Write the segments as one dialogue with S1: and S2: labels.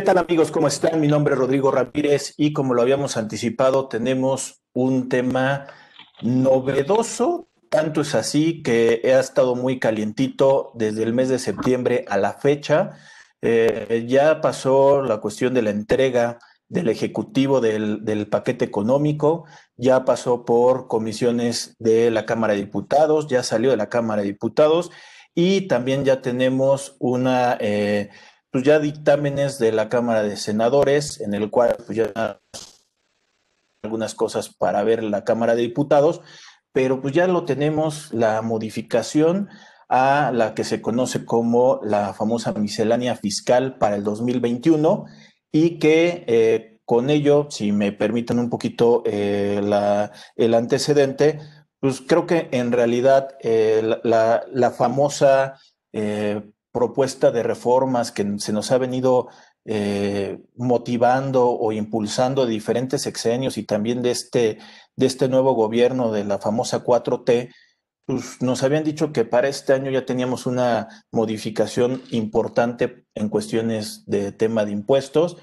S1: ¿Qué tal amigos? ¿Cómo están? Mi nombre es Rodrigo Ramírez y como lo habíamos anticipado, tenemos un tema novedoso. Tanto es así que ha estado muy calientito desde el mes de septiembre a la fecha. Eh, ya pasó la cuestión de la entrega del Ejecutivo del, paquete económico, ya pasó por comisiones de la Cámara de Diputados, ya salió de la Cámara de Diputados y también ya tenemos una, eh, pues ya dictámenes de la Cámara de Senadores, en el cual pues ya algunas cosas para ver la Cámara de Diputados, pero pues ya lo tenemos la modificación a la que se conoce como la famosa miscelánea fiscal para el 2021 y que eh, con ello, si me permiten un poquito eh, la, el antecedente, pues creo que en realidad eh, la, la, famosa propuesta de reformas que se nos ha venido eh, motivando o impulsando de diferentes sexenios y también de este, de este nuevo gobierno de la famosa 4T, pues nos habían dicho que para este año ya teníamos una modificación importante en cuestiones de tema de impuestos,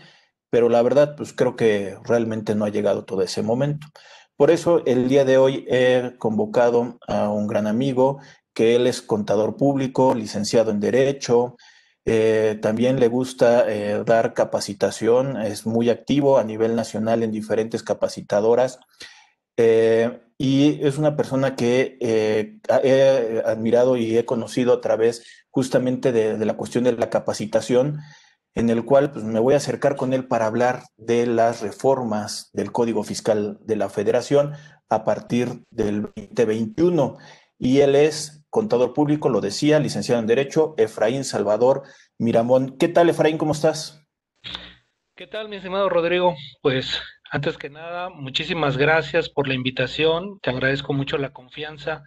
S1: pero la verdad, pues creo que realmente no ha llegado todo ese momento. Por eso el día de hoy he convocado a un gran amigo, que él es contador público, licenciado en Derecho, eh, también le gusta eh, dar capacitación, es muy activo a nivel nacional en diferentes capacitadoras eh, y es una persona que he admirado y he conocido a través justamente de, de la cuestión de la capacitación en el cual pues, me voy a acercar con él para hablar de las reformas del Código Fiscal de la Federación a partir del 2021. Y él es contador público, lo decía, licenciado en Derecho, Efraín Salvador Miramón. ¿Qué tal, Efraín? ¿Cómo estás?
S2: ¿Qué tal, mi estimado Rodrigo? Pues antes que nada, muchísimas gracias por la invitación. Te agradezco mucho la confianza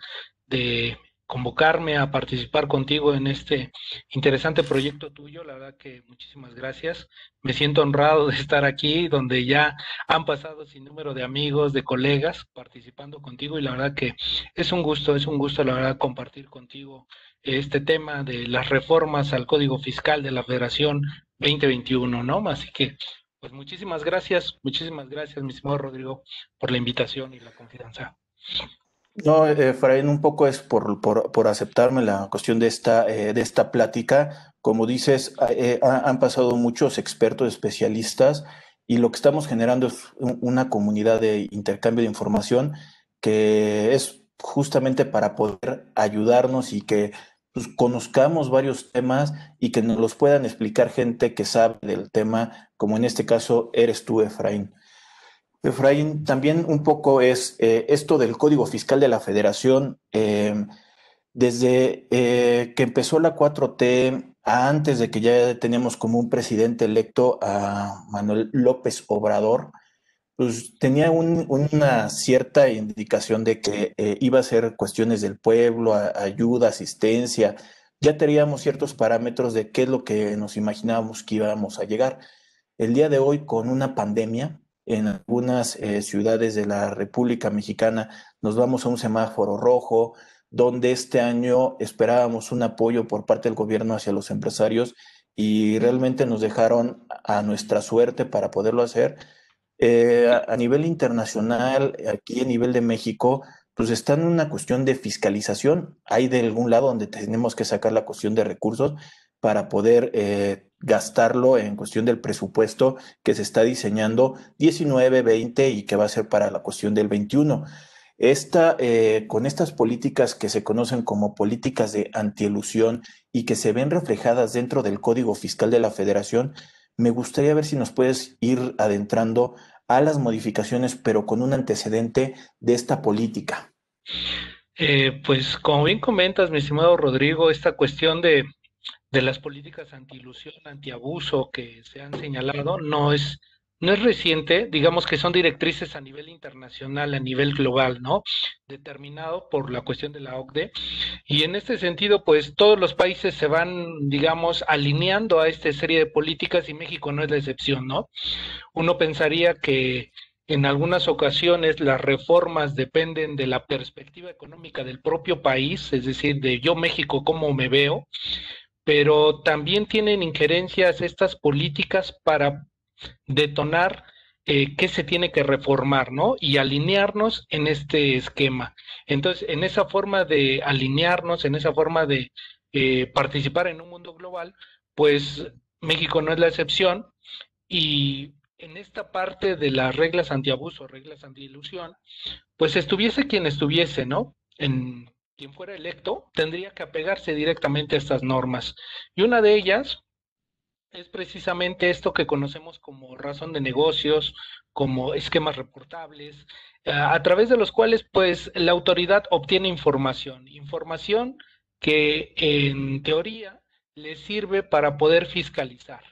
S2: de convocarme a participar contigo en este interesante proyecto tuyo. La verdad que muchísimas gracias. Me siento honrado de estar aquí, donde ya han pasado sin número de amigos, de colegas participando contigo y la verdad que es un gusto, es un gusto, la verdad, compartir contigo este tema de las reformas al Código Fiscal de la Federación 2021, ¿no? Así que, pues muchísimas gracias, muchísimas gracias, mi estimado Rodrigo, por la invitación y la confianza.
S1: No, Efraín, un poco es por, por, por, aceptarme la cuestión de esta, eh, de esta plática. Como dices, eh, han pasado muchos expertos, especialistas, y lo que estamos generando es una comunidad de intercambio de información que es justamente para poder ayudarnos y que pues, conozcamos varios temas y que nos los puedan explicar gente que sabe del tema, como en este caso eres tú, Efraín. Efraín, también un poco es eh, esto del Código Fiscal de la Federación. Eh, desde eh, que empezó la 4T, antes de que ya teníamos como un presidente electo a Manuel López Obrador, pues tenía un, una cierta indicación de que iba a ser cuestiones del pueblo, ayuda, asistencia. Ya teníamos ciertos parámetros de qué es lo que nos imaginábamos que íbamos a llegar. El día de hoy, con una pandemia, en algunas eh, ciudades de la República Mexicana nos vamos a un semáforo rojo, donde este año esperábamos un apoyo por parte del gobierno hacia los empresarios y realmente nos dejaron a nuestra suerte para poderlo hacer. Eh, a, nivel internacional, aquí a nivel de México, pues está en una cuestión de fiscalización. Hay de algún lado donde tenemos que sacar la cuestión de recursos para poder eh, gastarlo en cuestión del presupuesto que se está diseñando 19, 20 y que va a ser para la cuestión del 21. Esta, eh, con estas políticas que se conocen como políticas de antielusión y que se ven reflejadas dentro del Código Fiscal de la Federación, me gustaría ver si nos puedes ir adentrando a las modificaciones, pero con un antecedente de esta política.
S2: Eh, pues como bien comentas, mi estimado Rodrigo, esta cuestión de de las políticas anti-ilusión, anti-abuso que se han señalado no es, no es reciente, digamos que son directrices a nivel internacional, a nivel global, ¿no? Determinado por la cuestión de la OCDE. Y en este sentido, pues todos los países se van, digamos, alineando a esta serie de políticas y México no es la excepción, ¿no? Uno pensaría que en algunas ocasiones las reformas dependen de la perspectiva económica del propio país, es decir, de yo México cómo me veo, pero también tienen injerencias estas políticas para detonar eh, qué se tiene que reformar, ¿no? Y alinearnos en este esquema. Entonces, en esa forma de alinearnos, en esa forma de eh, participar en un mundo global, pues México no es la excepción y en esta parte de las reglas antiabuso, reglas antiilusión, pues estuviese quien estuviese, ¿no? Quien fuera electo, tendría que apegarse directamente a estas normas. Y una de ellas es precisamente esto que conocemos como razón de negocios, como esquemas reportables, a través de los cuales pues la autoridad obtiene información, información que en teoría le sirve para poder fiscalizar.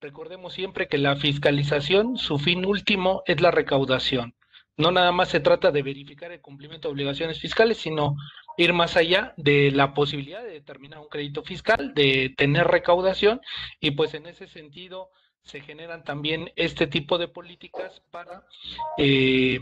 S2: Recordemos siempre que la fiscalización, su fin último es la recaudación. No nada más se trata de verificar el cumplimiento de obligaciones fiscales, sino ir más allá de la posibilidad de determinar un crédito fiscal, de tener recaudación y pues en ese sentido se generan también este tipo de políticas para, eh,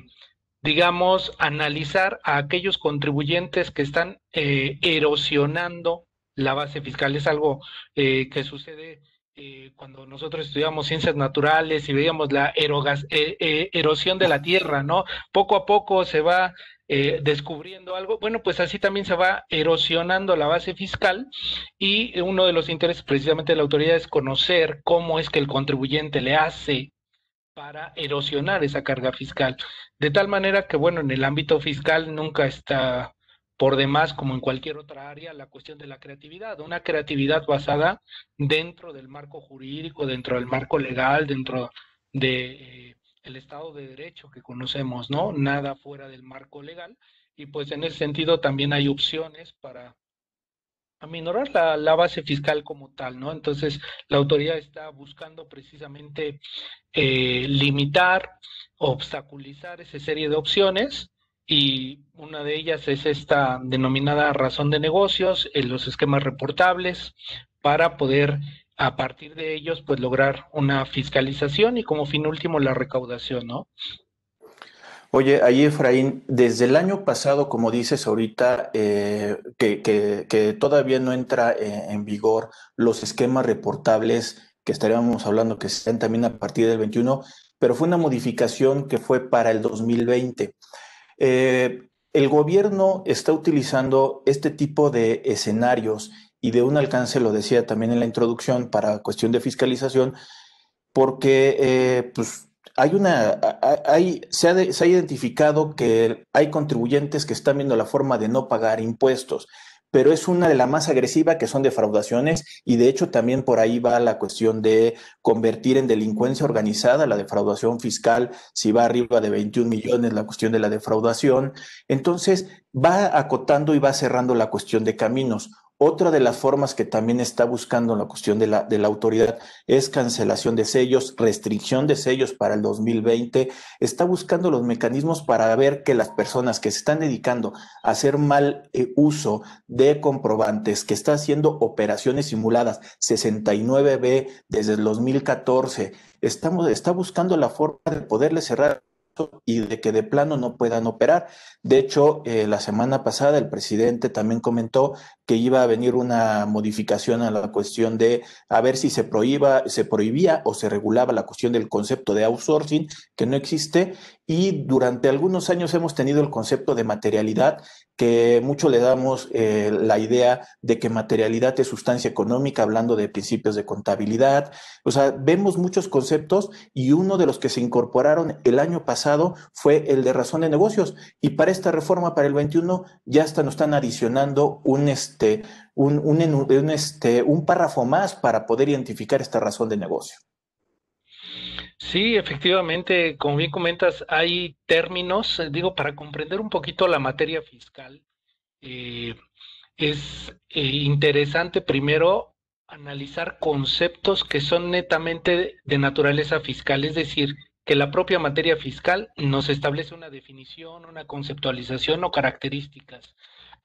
S2: digamos, analizar a aquellos contribuyentes que están eh, erosionando la base fiscal. Es algo eh, que sucede eh, cuando nosotros estudiamos ciencias naturales y veíamos la eh, eh, erosión de la tierra, ¿no? Poco a poco se va descubriendo algo. Bueno, pues así también se va erosionando la base fiscal y uno de los intereses precisamente de la autoridad es conocer cómo es que el contribuyente le hace para erosionar esa carga fiscal. De tal manera que, bueno, en el ámbito fiscal nunca está por demás, como en cualquier otra área, la cuestión de la creatividad, una creatividad basada dentro del marco jurídico, dentro del marco legal, dentro de eh, Estado de Derecho que conocemos, ¿no? Nada fuera del marco legal. Y pues en ese sentido también hay opciones para aminorar la, la, base fiscal como tal, ¿no? Entonces, la autoridad está buscando precisamente eh, limitar, obstaculizar esa serie de opciones y una de ellas es esta denominada razón de negocios, en los esquemas reportables, para poder a partir de ellos pues lograr una fiscalización y como fin último la recaudación, ¿no?
S1: Oye, ahí Efraín, desde el año pasado, como dices ahorita, eh, que, que, todavía no entra eh, en vigor los esquemas reportables que estaríamos hablando que se también a partir del 21, pero fue una modificación que fue para el 2020. Eh, el gobierno está utilizando este tipo de escenarios y de un alcance, lo decía también en la introducción, para cuestión de fiscalización, porque eh, pues, hay una, hay, se, ha se ha identificado que hay contribuyentes que están viendo la forma de no pagar impuestos pero es una de las más agresivas que son defraudaciones y de hecho también por ahí va la cuestión de convertir en delincuencia organizada la defraudación fiscal, si va arriba de 21 millones la cuestión de la defraudación. Entonces va acotando y va cerrando la cuestión de caminos. Otra de las formas que también está buscando la cuestión de la, de la autoridad es cancelación de sellos, restricción de sellos para el 2020. Está buscando los mecanismos para ver que las personas que se están dedicando a hacer mal eh, uso de comprobantes, que está haciendo operaciones simuladas 69B desde el 2014, estamos, está buscando la forma de poderle cerrar y de que de plano no puedan operar. De hecho, eh, la semana pasada el presidente también comentó que iba a venir una modificación a la cuestión de a ver si se prohíba, se prohibía o se regulaba la cuestión del concepto de outsourcing, que no existe, y durante algunos años hemos tenido el concepto de materialidad, que mucho le damos eh, la idea de que materialidad es sustancia económica, hablando de principios de contabilidad. O sea, vemos muchos conceptos y uno de los que se incorporaron el año pasado fue el de razón de negocios. Y para esta reforma, para el 21, ya hasta nos están adicionando un, este, un, un, este, un párrafo más para poder identificar esta razón de negocio.
S2: Sí, efectivamente, como bien comentas, hay términos, eh, digo, para comprender un poquito la materia fiscal, eh, es eh, interesante primero analizar conceptos que son netamente de naturaleza fiscal, es decir, que la propia materia fiscal nos establece una definición, una conceptualización o características.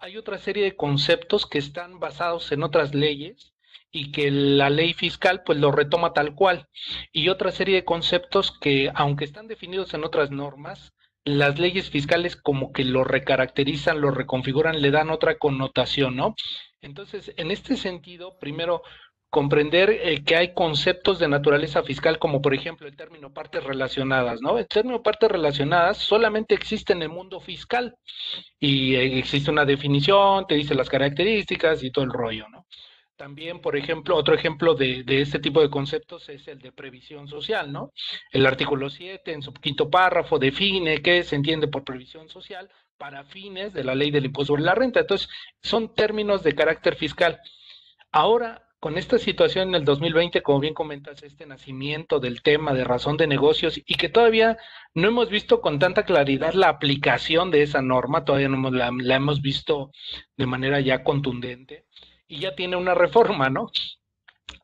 S2: Hay otra serie de conceptos que están basados en otras leyes y que la ley fiscal pues lo retoma tal cual. Y otra serie de conceptos que, aunque están definidos en otras normas, las leyes fiscales como que lo recaracterizan, lo reconfiguran, le dan otra connotación, ¿no? Entonces, en este sentido, primero, comprender eh, que hay conceptos de naturaleza fiscal, como por ejemplo el término partes relacionadas, ¿no? El término partes relacionadas solamente existe en el mundo fiscal y eh, existe una definición, te dice las características y todo el rollo, ¿no? También, por ejemplo, otro ejemplo de, de, este tipo de conceptos es el de previsión social, ¿no? El artículo 7, en su quinto párrafo, define qué se entiende por previsión social para fines de la ley del impuesto sobre la renta. Entonces, son términos de carácter fiscal. Ahora, con esta situación en el 2020, como bien comentas, este nacimiento del tema de razón de negocios y que todavía no hemos visto con tanta claridad la aplicación de esa norma, todavía no la, la hemos visto de manera ya contundente y ya tiene una reforma, ¿no?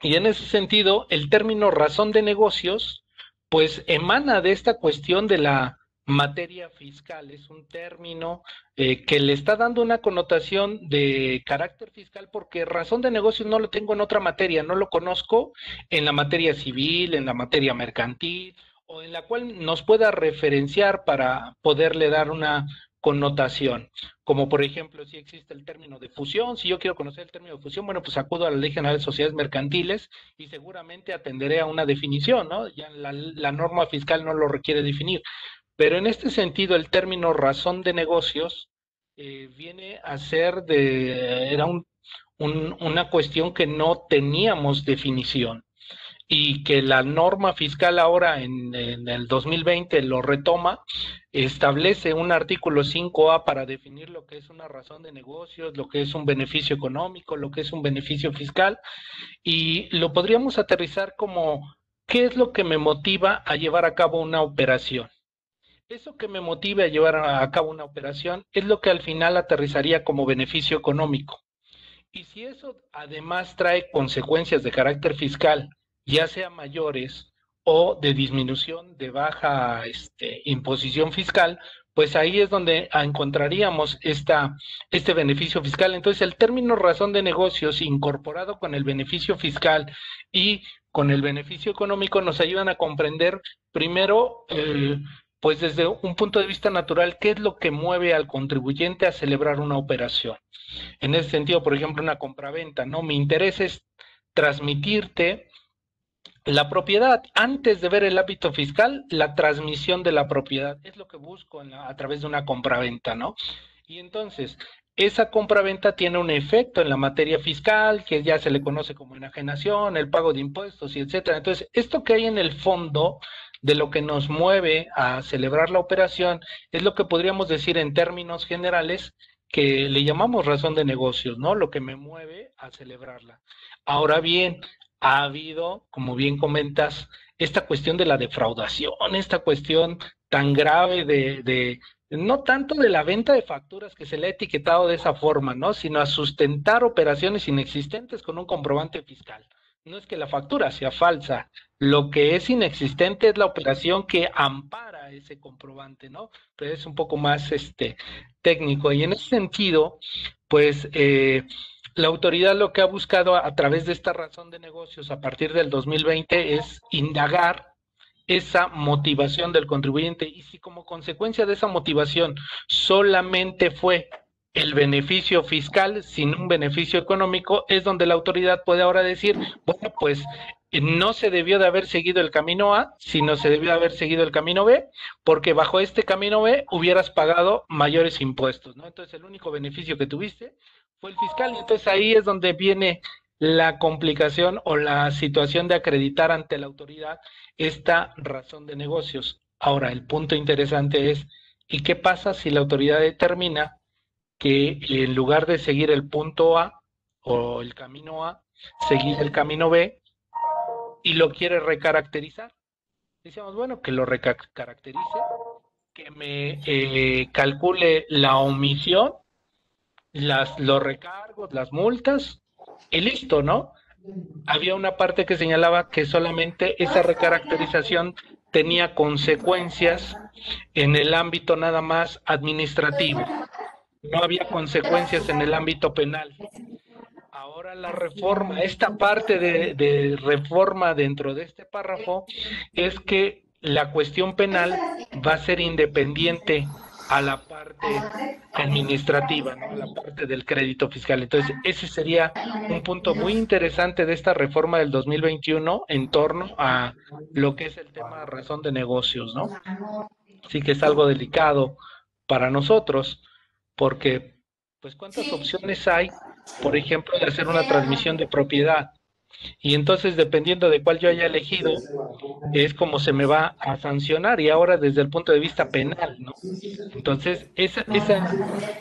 S2: Y en ese sentido, el término razón de negocios, pues emana de esta cuestión de la materia fiscal. Es un término eh, que le está dando una connotación de carácter fiscal porque razón de negocios no lo tengo en otra materia, no lo conozco en la materia civil, en la materia mercantil o en la cual nos pueda referenciar para poderle dar una connotación, como por ejemplo si existe el término de fusión, si yo quiero conocer el término de fusión, bueno, pues acudo a la Ley General de Sociedades Mercantiles y seguramente atenderé a una definición, ¿no? Ya la, la norma fiscal no lo requiere definir, pero en este sentido, el término razón de negocios eh, viene a ser de, era un, una cuestión que no teníamos definición y que la norma fiscal ahora en, en, el 2020 lo retoma, establece un artículo 5A para definir lo que es una razón de negocios, lo que es un beneficio económico, lo que es un beneficio fiscal, y lo podríamos aterrizar como, ¿qué es lo que me motiva a llevar a cabo una operación? Eso que me motive a llevar a cabo una operación es lo que al final aterrizaría como beneficio económico. Y si eso además trae consecuencias de carácter fiscal, ya sea mayores o de disminución de baja este, imposición fiscal, pues ahí es donde encontraríamos esta, este beneficio fiscal. Entonces, el término razón de negocios incorporado con el beneficio fiscal y con el beneficio económico nos ayudan a comprender primero el pues desde un punto de vista natural, ¿qué es lo que mueve al contribuyente a celebrar una operación? En ese sentido, por ejemplo, una compraventa, ¿no? Mi interés es transmitirte la propiedad. Antes de ver el hábito fiscal, la transmisión de la propiedad es lo que busco a través de una compraventa, ¿no? Y entonces, esa compraventa tiene un efecto en la materia fiscal, que ya se le conoce como enajenación, el pago de impuestos y etcétera. Entonces, esto que hay en el fondo de lo que nos mueve a celebrar la operación es lo que podríamos decir en términos generales que le llamamos razón de negocios, ¿no? Lo que me mueve a celebrarla. Ahora bien, ha habido, como bien comentas, esta cuestión de la defraudación, esta cuestión tan grave de, de no tanto de la venta de facturas que se le ha etiquetado de esa forma, ¿no? Sino a sustentar operaciones inexistentes con un comprobante fiscal no es que la factura sea falsa, lo que es inexistente es la operación que ampara ese comprobante, ¿no? Pero es un poco más este, técnico. Y en ese sentido, pues eh, la autoridad lo que ha buscado a, a través de esta razón de negocios a partir del 2020 es indagar esa motivación del contribuyente y si como consecuencia de esa motivación solamente fue el beneficio fiscal sin un beneficio económico, es donde la autoridad puede ahora decir, bueno, pues no se debió de haber seguido el camino A, sino se debió de haber seguido el camino B, porque bajo este camino B hubieras pagado mayores impuestos, ¿no? Entonces el único beneficio que tuviste fue el fiscal, y entonces ahí es donde viene la complicación o la situación de acreditar ante la autoridad esta razón de negocios. Ahora, el punto interesante es, ¿y qué pasa si la autoridad determina que en lugar de seguir el punto A o el camino A, seguir el camino B y lo quiere recaracterizar. Decíamos, bueno, que lo recaracterice, que me eh, calcule la omisión, las, los recargos, las multas, y listo, ¿no? Había una parte que señalaba que solamente esa recaracterización tenía consecuencias en el ámbito nada más administrativo no había consecuencias en el ámbito penal. Ahora la reforma, esta parte de, reforma dentro de este párrafo es que la cuestión penal va a ser independiente a la parte administrativa, ¿no? a la parte del crédito fiscal. Entonces, ese sería un punto muy interesante de esta reforma del 2021 en torno a lo que es el tema razón de negocios, ¿no? Sí que es algo delicado para nosotros, porque, pues, ¿cuántas opciones hay, por ejemplo, de hacer una transmisión de propiedad? Y entonces, dependiendo de cuál yo haya elegido, es como se me va a sancionar y ahora desde el punto de vista penal, ¿no? Entonces, esa, esa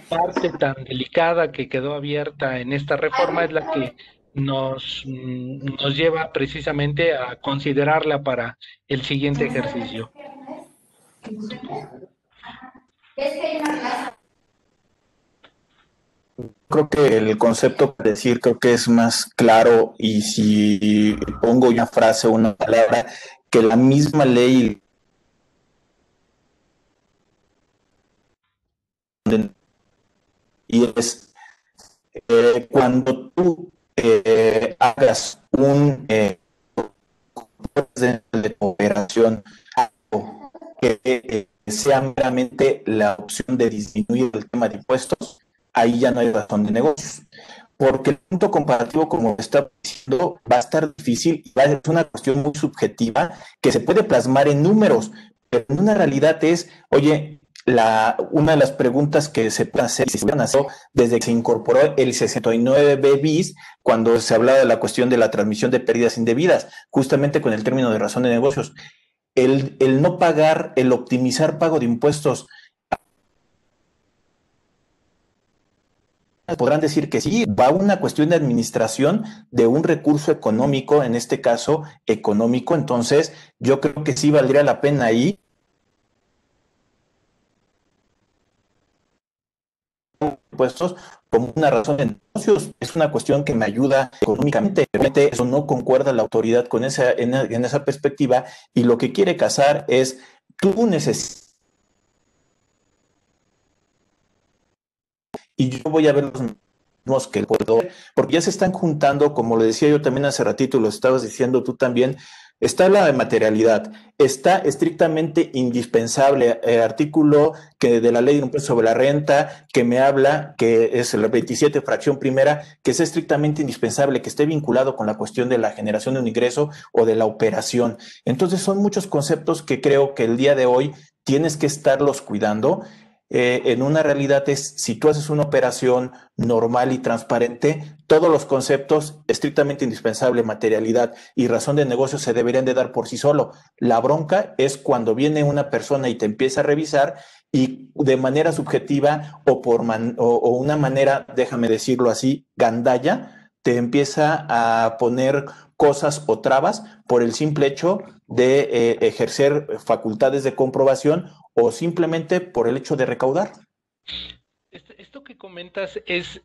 S2: parte tan delicada que quedó abierta en esta reforma es la que nos, nos lleva precisamente a considerarla para el siguiente ejercicio.
S1: Creo que el concepto para decir creo que es más claro y si pongo una frase una palabra que la misma ley y es eh, cuando tú eh, hagas un eh, de operación que eh, sea meramente la opción de disminuir el tema de impuestos, ahí ya no hay razón de negocios. Porque el punto comparativo, como está diciendo, va a estar difícil va a ser una cuestión muy subjetiva que se puede plasmar en números, pero una realidad es, oye, la, una de las preguntas que se puede hacer, se hacer desde que se incorporó el 69B bis, cuando se hablaba de la cuestión de la transmisión de pérdidas indebidas, justamente con el término de razón de negocios. El, el no pagar, el optimizar pago de impuestos podrán decir que sí, va una cuestión de administración de un recurso económico, en este caso económico, entonces yo creo que sí valdría la pena ahí. Impuestos como una razón de negocios, es una cuestión que me ayuda económicamente. Eso no concuerda la autoridad con esa, en, en esa perspectiva. Y lo que quiere casar es tú necesitas y yo voy a ver los mismos que puedo, porque ya se están juntando, como lo decía yo también hace ratito, lo estabas diciendo tú también, está la materialidad, está estrictamente indispensable el artículo que de la ley de impuesto sobre la renta que me habla, que es el 27 fracción primera, que es estrictamente indispensable, que esté vinculado con la cuestión de la generación de un ingreso o de la operación. Entonces son muchos conceptos que creo que el día de hoy tienes que estarlos cuidando eh, en una realidad es, si tú haces una operación normal y transparente, todos los conceptos estrictamente indispensable, materialidad y razón de negocio se deberían de dar por sí solo. La bronca es cuando viene una persona y te empieza a revisar y de manera subjetiva o por o, una manera, déjame decirlo así, gandalla, te empieza a poner cosas o trabas por el simple hecho de eh, ejercer facultades de comprobación o simplemente por el hecho de recaudar.
S2: Esto que comentas es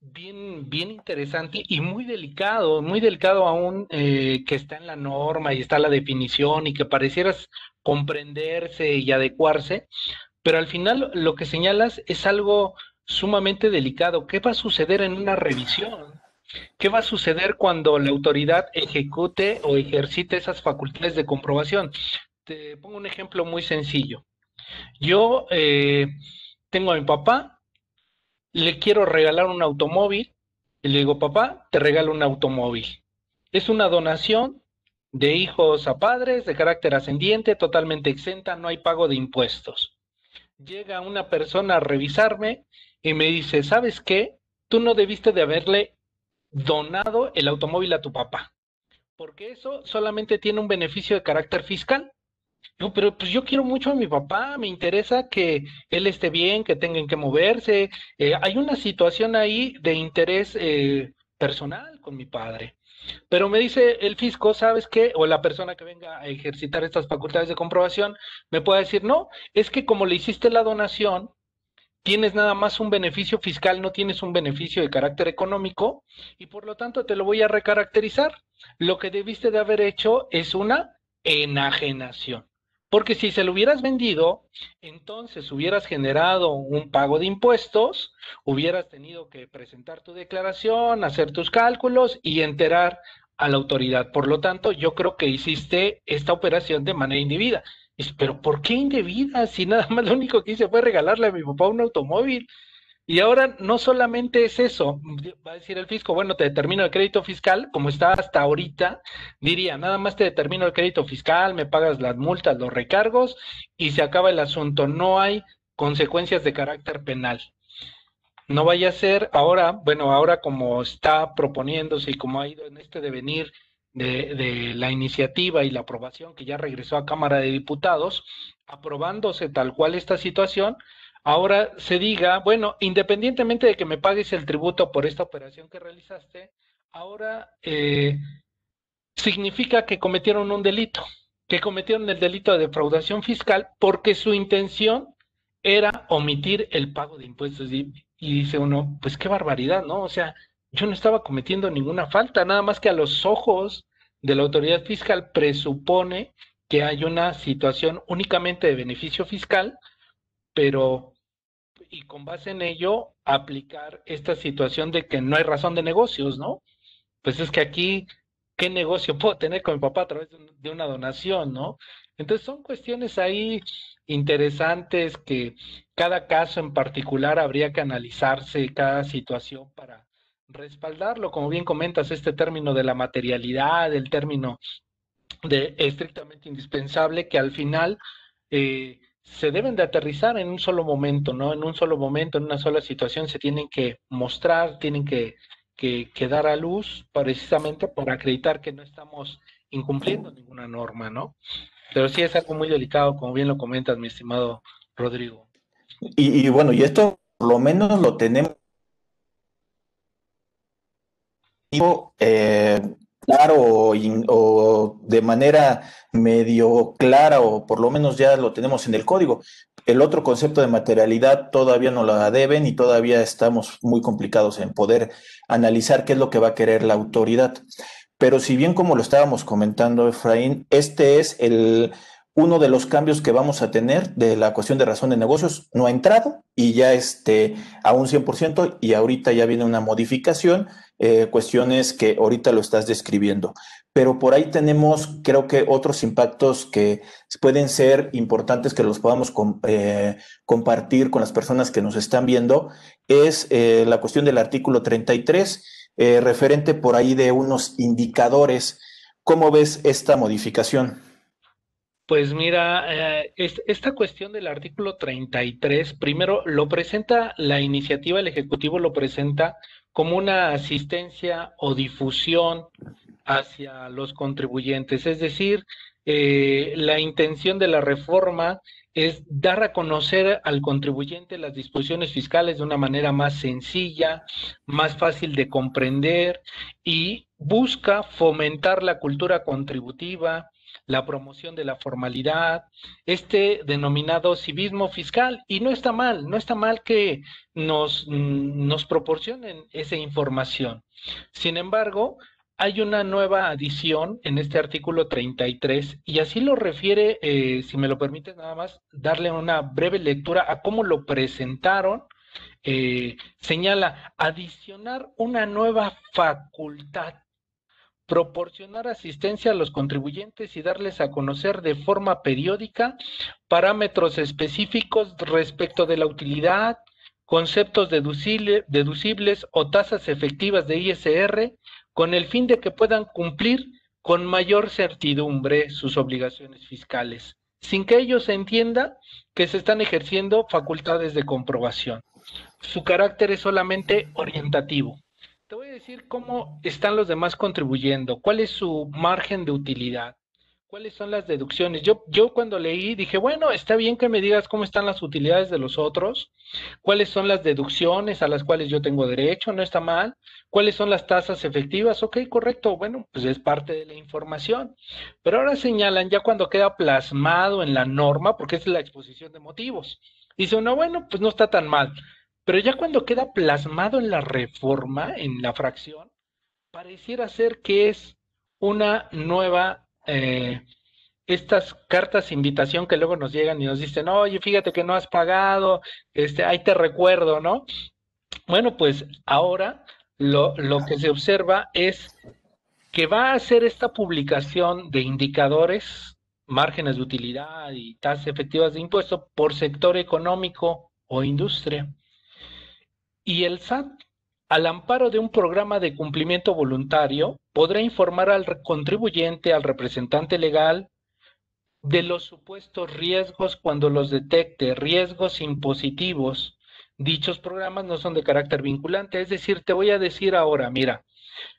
S2: bien, bien interesante y muy delicado, muy delicado aún eh, que está en la norma y está la definición y que parecieras comprenderse y adecuarse, pero al final lo que señalas es algo sumamente delicado. ¿Qué va a suceder en una revisión? ¿Qué va a suceder cuando la autoridad ejecute o ejercite esas facultades de comprobación? Te pongo un ejemplo muy sencillo. Yo eh, tengo a mi papá, le quiero regalar un automóvil y le digo, papá, te regalo un automóvil. Es una donación de hijos a padres de carácter ascendiente, totalmente exenta, no hay pago de impuestos. Llega una persona a revisarme y me dice, ¿sabes qué? Tú no debiste de haberle donado el automóvil a tu papá, porque eso solamente tiene un beneficio de carácter fiscal. No, pero pues yo quiero mucho a mi papá, me interesa que él esté bien, que tengan que moverse. Eh, hay una situación ahí de interés eh, personal con mi padre. Pero me dice el fisco, ¿sabes qué? O la persona que venga a ejercitar estas facultades de comprobación me puede decir, no, es que como le hiciste la donación, tienes nada más un beneficio fiscal, no tienes un beneficio de carácter económico y por lo tanto te lo voy a recaracterizar. Lo que debiste de haber hecho es una enajenación. Porque si se lo hubieras vendido, entonces hubieras generado un pago de impuestos, hubieras tenido que presentar tu declaración, hacer tus cálculos y enterar a la autoridad. Por lo tanto, yo creo que hiciste esta operación de manera indebida. Pero ¿por qué indebida? Si nada más lo único que hice fue regalarle a mi papá un automóvil. Y ahora no solamente es eso, va a decir el fisco, bueno, te determino el crédito fiscal, como está hasta ahorita, diría, nada más te determino el crédito fiscal, me pagas las multas, los recargos y se acaba el asunto. No hay consecuencias de carácter penal. No vaya a ser ahora, bueno, ahora como está proponiéndose y como ha ido en este devenir de, de, la iniciativa y la aprobación que ya regresó a Cámara de Diputados, aprobándose tal cual esta situación, ahora se diga, bueno, independientemente de que me pagues el tributo por esta operación que realizaste, ahora eh, significa que cometieron un delito, que cometieron el delito de defraudación fiscal porque su intención era omitir el pago de impuestos. Y, y dice uno, pues qué barbaridad, ¿no? O sea, yo no estaba cometiendo ninguna falta, nada más que a los ojos de la autoridad fiscal presupone que hay una situación únicamente de beneficio fiscal, pero y con base en ello aplicar esta situación de que no hay razón de negocios, ¿no? Pues es que aquí, ¿qué negocio puedo tener con mi papá a través de una donación, ¿no? Entonces son cuestiones ahí interesantes que cada caso en particular habría que analizarse, cada situación para respaldarlo, como bien comentas, este término de la materialidad, el término de estrictamente indispensable, que al final eh, se deben de aterrizar en un solo momento, ¿no? En un solo momento, en una sola situación, se tienen que mostrar, tienen que, que, que dar a luz precisamente para acreditar que no estamos incumpliendo ninguna norma, ¿no? Pero sí es algo muy delicado, como bien lo comentas, mi estimado Rodrigo.
S1: Y, y bueno, y esto por lo menos lo tenemos eh, claro o, de manera medio clara o por lo menos ya lo tenemos en el código. El otro concepto de materialidad todavía no la deben y todavía estamos muy complicados en poder analizar qué es lo que va a querer la autoridad. Pero si bien como lo estábamos comentando, Efraín, este es el, uno de los cambios que vamos a tener de la cuestión de razón de negocios no ha entrado y ya esté a un 100% y ahorita ya viene una modificación, eh, cuestiones que ahorita lo estás describiendo. Pero por ahí tenemos, creo que otros impactos que pueden ser importantes que los podamos eh, compartir con las personas que nos están viendo, es eh, la cuestión del artículo 33, referente por ahí de unos indicadores. ¿Cómo ves esta modificación?
S2: Pues mira, eh, esta cuestión del artículo 33, primero lo presenta la iniciativa, el Ejecutivo lo presenta como una asistencia o difusión hacia los contribuyentes. Es decir, eh, la intención de la reforma es dar a conocer al contribuyente las disposiciones fiscales de una manera más sencilla, más fácil de comprender y busca fomentar la cultura contributiva, la promoción de la formalidad, este denominado civismo fiscal. Y no está mal, no está mal que nos, nos proporcionen esa información. Sin embargo, hay una nueva adición en este artículo 33 y así lo refiere, eh, si me lo permite nada más, darle una breve lectura a cómo lo presentaron. Eh, señala adicionar una nueva facultad proporcionar asistencia a los contribuyentes y darles a conocer de forma periódica parámetros específicos respecto de la utilidad, conceptos deducibles o tasas efectivas de ISR, con el fin de que puedan cumplir con mayor certidumbre sus obligaciones fiscales, sin que ellos entienda que se están ejerciendo facultades de comprobación. Su carácter es solamente orientativo. Cómo están los demás contribuyendo, cuál es su margen de utilidad, cuáles son las deducciones. Yo, yo cuando leí dije, bueno, está bien que me digas cómo están las utilidades de los otros, cuáles son las deducciones a las cuales yo tengo derecho, no está mal, cuáles son las tasas efectivas, ok, correcto, bueno, pues es parte de la información. Pero ahora señalan ya cuando queda plasmado en la norma, porque es la exposición de motivos. Dice uno, bueno, pues no está tan mal. Pero ya cuando queda plasmado en la reforma, en la fracción, pareciera ser que es una nueva, eh, estas cartas de invitación que luego nos llegan y nos dicen, oye, fíjate que no has pagado, este, ahí te recuerdo, ¿no? Bueno, pues ahora lo, lo que se observa es que va a hacer esta publicación de indicadores márgenes de utilidad y tasas efectivas de impuesto por sector económico o industria. Y el SAT, al amparo de un programa de cumplimiento voluntario, podrá informar al contribuyente, al representante legal, de los supuestos riesgos cuando los detecte, riesgos impositivos. Dichos programas no son de carácter vinculante, es decir, te voy a decir ahora, mira,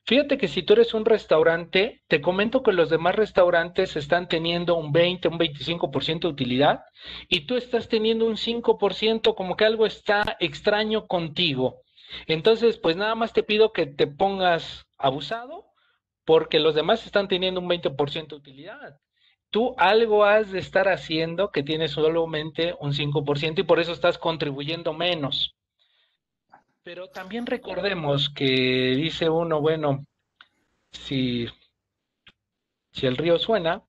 S2: Fíjate que si tú eres un restaurante, te comento que los demás restaurantes están teniendo un 20, un 25% de utilidad y tú estás teniendo un 5% como que algo está extraño contigo. Entonces, pues nada más te pido que te pongas abusado porque los demás están teniendo un 20% de utilidad. Tú algo has de estar haciendo que tiene solamente un 5% y por eso estás contribuyendo menos. Pero también recordemos que dice uno, bueno, si, si el río suena,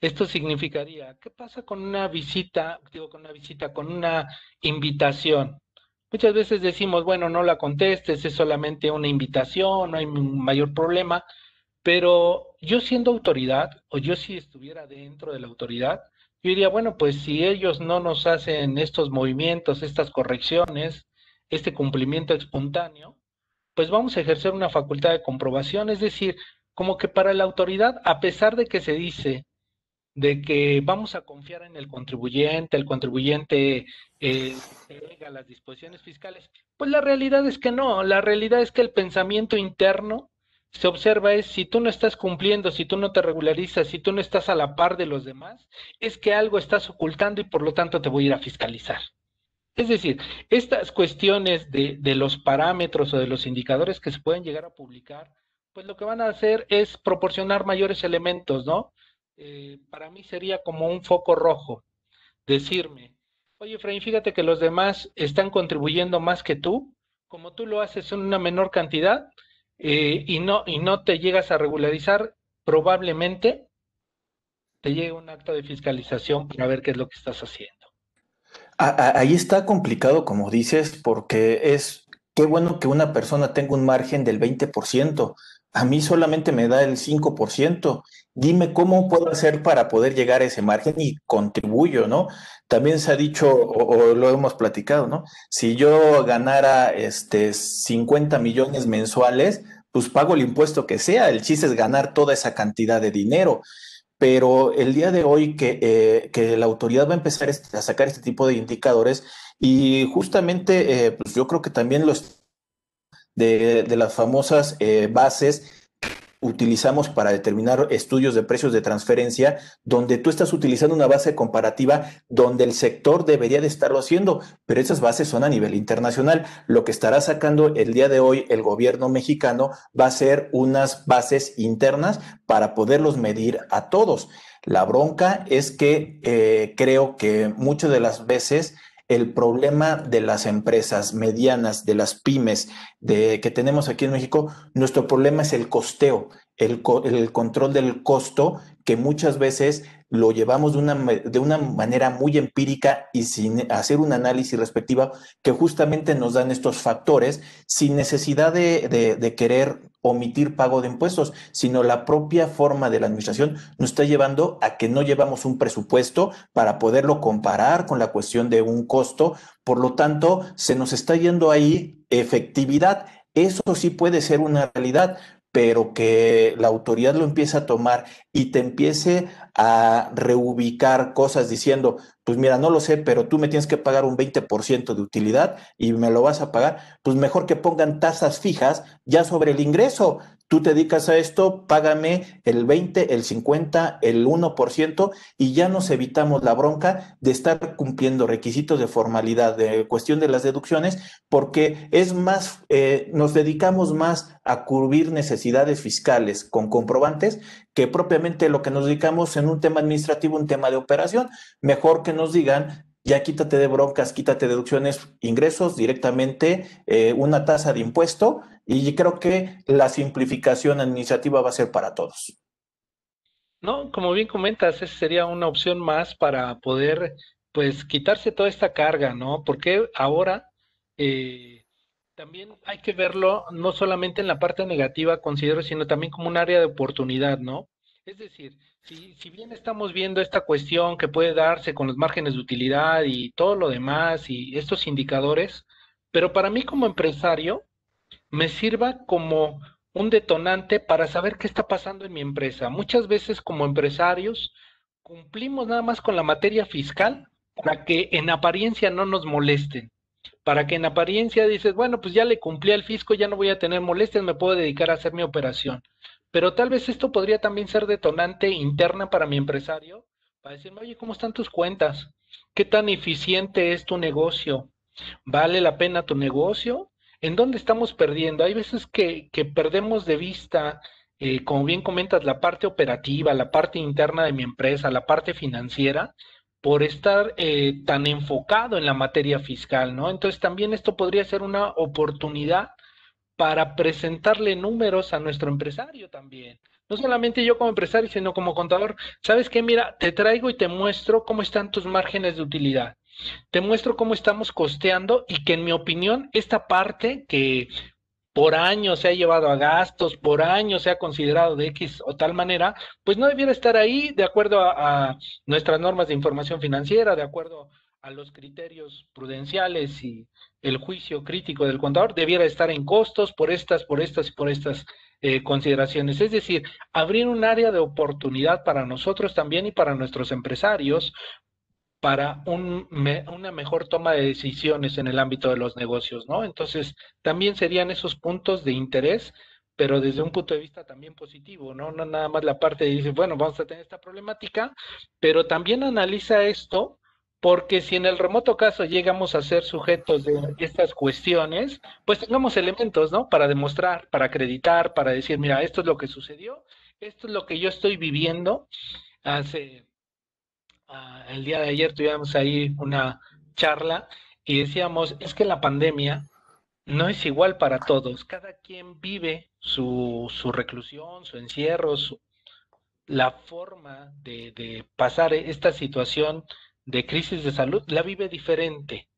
S2: esto significaría, ¿qué pasa con una visita, digo con una visita, con una invitación? Muchas veces decimos, bueno, no la contestes, es solamente una invitación, no hay mayor problema, pero yo siendo autoridad, o yo si estuviera dentro de la autoridad, yo diría, bueno, pues si ellos no nos hacen estos movimientos, estas correcciones, este cumplimiento espontáneo, pues vamos a ejercer una facultad de comprobación, es decir, como que para la autoridad, a pesar de que se dice de que vamos a confiar en el contribuyente, el contribuyente eh, las disposiciones fiscales, pues la realidad es que no, la realidad es que el pensamiento interno se observa es si tú no estás cumpliendo, si tú no te regularizas, si tú no estás a la par de los demás, es que algo estás ocultando y por lo tanto te voy a ir a fiscalizar. Es decir, estas cuestiones de, los parámetros o de los indicadores que se pueden llegar a publicar, pues lo que van a hacer es proporcionar mayores elementos, ¿no? Eh, para mí sería como un foco rojo, decirme, oye, Efraín, fíjate que los demás están contribuyendo más que tú, como tú lo haces en una menor cantidad eh, y, no, y no te llegas a regularizar, probablemente te llegue un acto de fiscalización para ver qué es lo que estás haciendo.
S1: Ahí está complicado, como dices, porque es qué bueno que una persona tenga un margen del 20%. A mí solamente me da el 5%. Dime cómo puedo hacer para poder llegar a ese margen y contribuyo, ¿no? También se ha dicho, o, lo hemos platicado, ¿no? Si yo ganara este 50 millones mensuales, pues pago el impuesto que sea. El chiste es ganar toda esa cantidad de dinero pero el día de hoy que, eh, que la autoridad va a empezar este, a sacar este tipo de indicadores y justamente eh, pues yo creo que también los de, de las famosas eh, bases utilizamos para determinar estudios de precios de transferencia, donde tú estás utilizando una base comparativa donde el sector debería de estarlo haciendo, pero esas bases son a nivel internacional. Lo que estará sacando el día de hoy el gobierno mexicano va a ser unas bases internas para poderlos medir a todos. La bronca es que eh, creo que muchas de las veces el problema de las empresas medianas, de las pymes de, que tenemos aquí en México, nuestro problema es el costeo, el, el control del costo, que muchas veces lo llevamos de una, de una manera muy empírica y sin hacer un análisis respectiva que justamente nos dan estos factores sin necesidad de, de, de querer omitir pago de impuestos, sino la propia forma de la administración nos está llevando a que no llevamos un presupuesto para poderlo comparar con la cuestión de un costo. Por lo tanto, se nos está yendo ahí efectividad. Eso sí puede ser una realidad, pero que la autoridad lo empiece a tomar y te empiece a reubicar cosas diciendo, pues mira, no lo sé, pero tú me tienes que pagar un 20% de utilidad y me lo vas a pagar, pues mejor que pongan tasas fijas ya sobre el ingreso tú te dedicas a esto, págame el 20, el 50, el 1% y ya nos evitamos la bronca de estar cumpliendo requisitos de formalidad de cuestión de las deducciones, porque es más, eh, nos dedicamos más a cubrir necesidades fiscales con comprobantes que propiamente lo que nos dedicamos en un tema administrativo, un tema de operación. Mejor que nos digan, ya quítate de broncas, quítate deducciones, ingresos directamente, eh, una tasa de impuesto y creo que la simplificación administrativa va a ser para todos.
S2: No, como bien comentas, esa sería una opción más para poder, pues, quitarse toda esta carga, ¿no? Porque ahora eh, también hay que verlo no solamente en la parte negativa, considero, sino también como un área de oportunidad, ¿no? Es decir, si, si bien estamos viendo esta cuestión que puede darse con los márgenes de utilidad y todo lo demás y estos indicadores, pero para mí como empresario me sirva como un detonante para saber qué está pasando en mi empresa. Muchas veces como empresarios cumplimos nada más con la materia fiscal para que en apariencia no nos molesten, para que en apariencia dices, bueno, pues ya le cumplí al fisco, ya no voy a tener molestias, me puedo dedicar a hacer mi operación. Pero tal vez esto podría también ser detonante interna para mi empresario, para decirme, oye, ¿cómo están tus cuentas? ¿Qué tan eficiente es tu negocio? ¿Vale la pena tu negocio? ¿En dónde estamos perdiendo? Hay veces que, que perdemos de vista, eh, como bien comentas, la parte operativa, la parte interna de mi empresa, la parte financiera, por estar eh, tan enfocado en la materia fiscal, ¿no? Entonces también esto podría ser una oportunidad para presentarle números a nuestro empresario también. No solamente yo como empresario, sino como contador. ¿Sabes qué? Mira, te traigo y te muestro cómo están tus márgenes de utilidad. Te muestro cómo estamos costeando y que en mi opinión esta parte que por años se ha llevado a gastos, por años se ha considerado de X o tal manera, pues no debiera estar ahí de acuerdo a, a nuestras normas de información financiera, de acuerdo a los criterios prudenciales y el juicio crítico del contador debiera estar en costos por estas, por estas y por estas eh, consideraciones. Es decir, abrir un área de oportunidad para nosotros también y para nuestros empresarios para un, una mejor toma de decisiones en el ámbito de los negocios, ¿no? Entonces, también serían esos puntos de interés, pero desde un punto de vista también positivo, ¿no? No nada más la parte de decir, bueno, vamos a tener esta problemática, pero también analiza esto porque si en el remoto caso llegamos a ser sujetos de estas cuestiones, pues tengamos elementos, ¿no? Para demostrar, para acreditar, para decir, mira, esto es lo que sucedió, esto es lo que yo estoy viviendo. Hace, uh, el día de ayer tuvimos ahí una charla y decíamos, es que la pandemia no es igual para todos, cada quien vive su, su reclusión, su encierro, la forma de, de pasar esta situación de crisis de salud la vive diferente.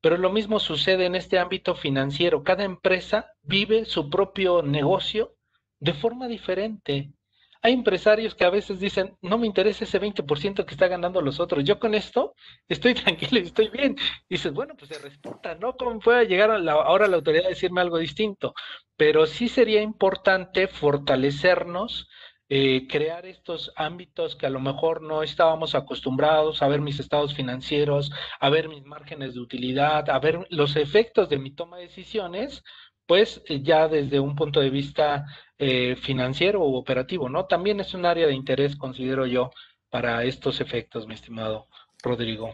S2: Pero lo mismo sucede en este ámbito financiero. Cada empresa vive su propio negocio de forma diferente. Hay empresarios que a veces dicen, no me interesa ese 20% que está ganando los otros. Yo con esto estoy tranquilo y estoy bien. dices, bueno, pues se respeta, ¿no? ¿Cómo puede llegar ahora la autoridad a decirme algo distinto? Pero sí sería importante fortalecernos eh, crear estos ámbitos que a lo mejor no estábamos acostumbrados a ver mis estados financieros, a ver mis márgenes de utilidad, a ver los efectos de mi toma de decisiones, pues eh, ya desde un punto de vista eh, financiero o operativo, ¿no? También es un área de interés, considero yo, para estos efectos, mi estimado Rodrigo.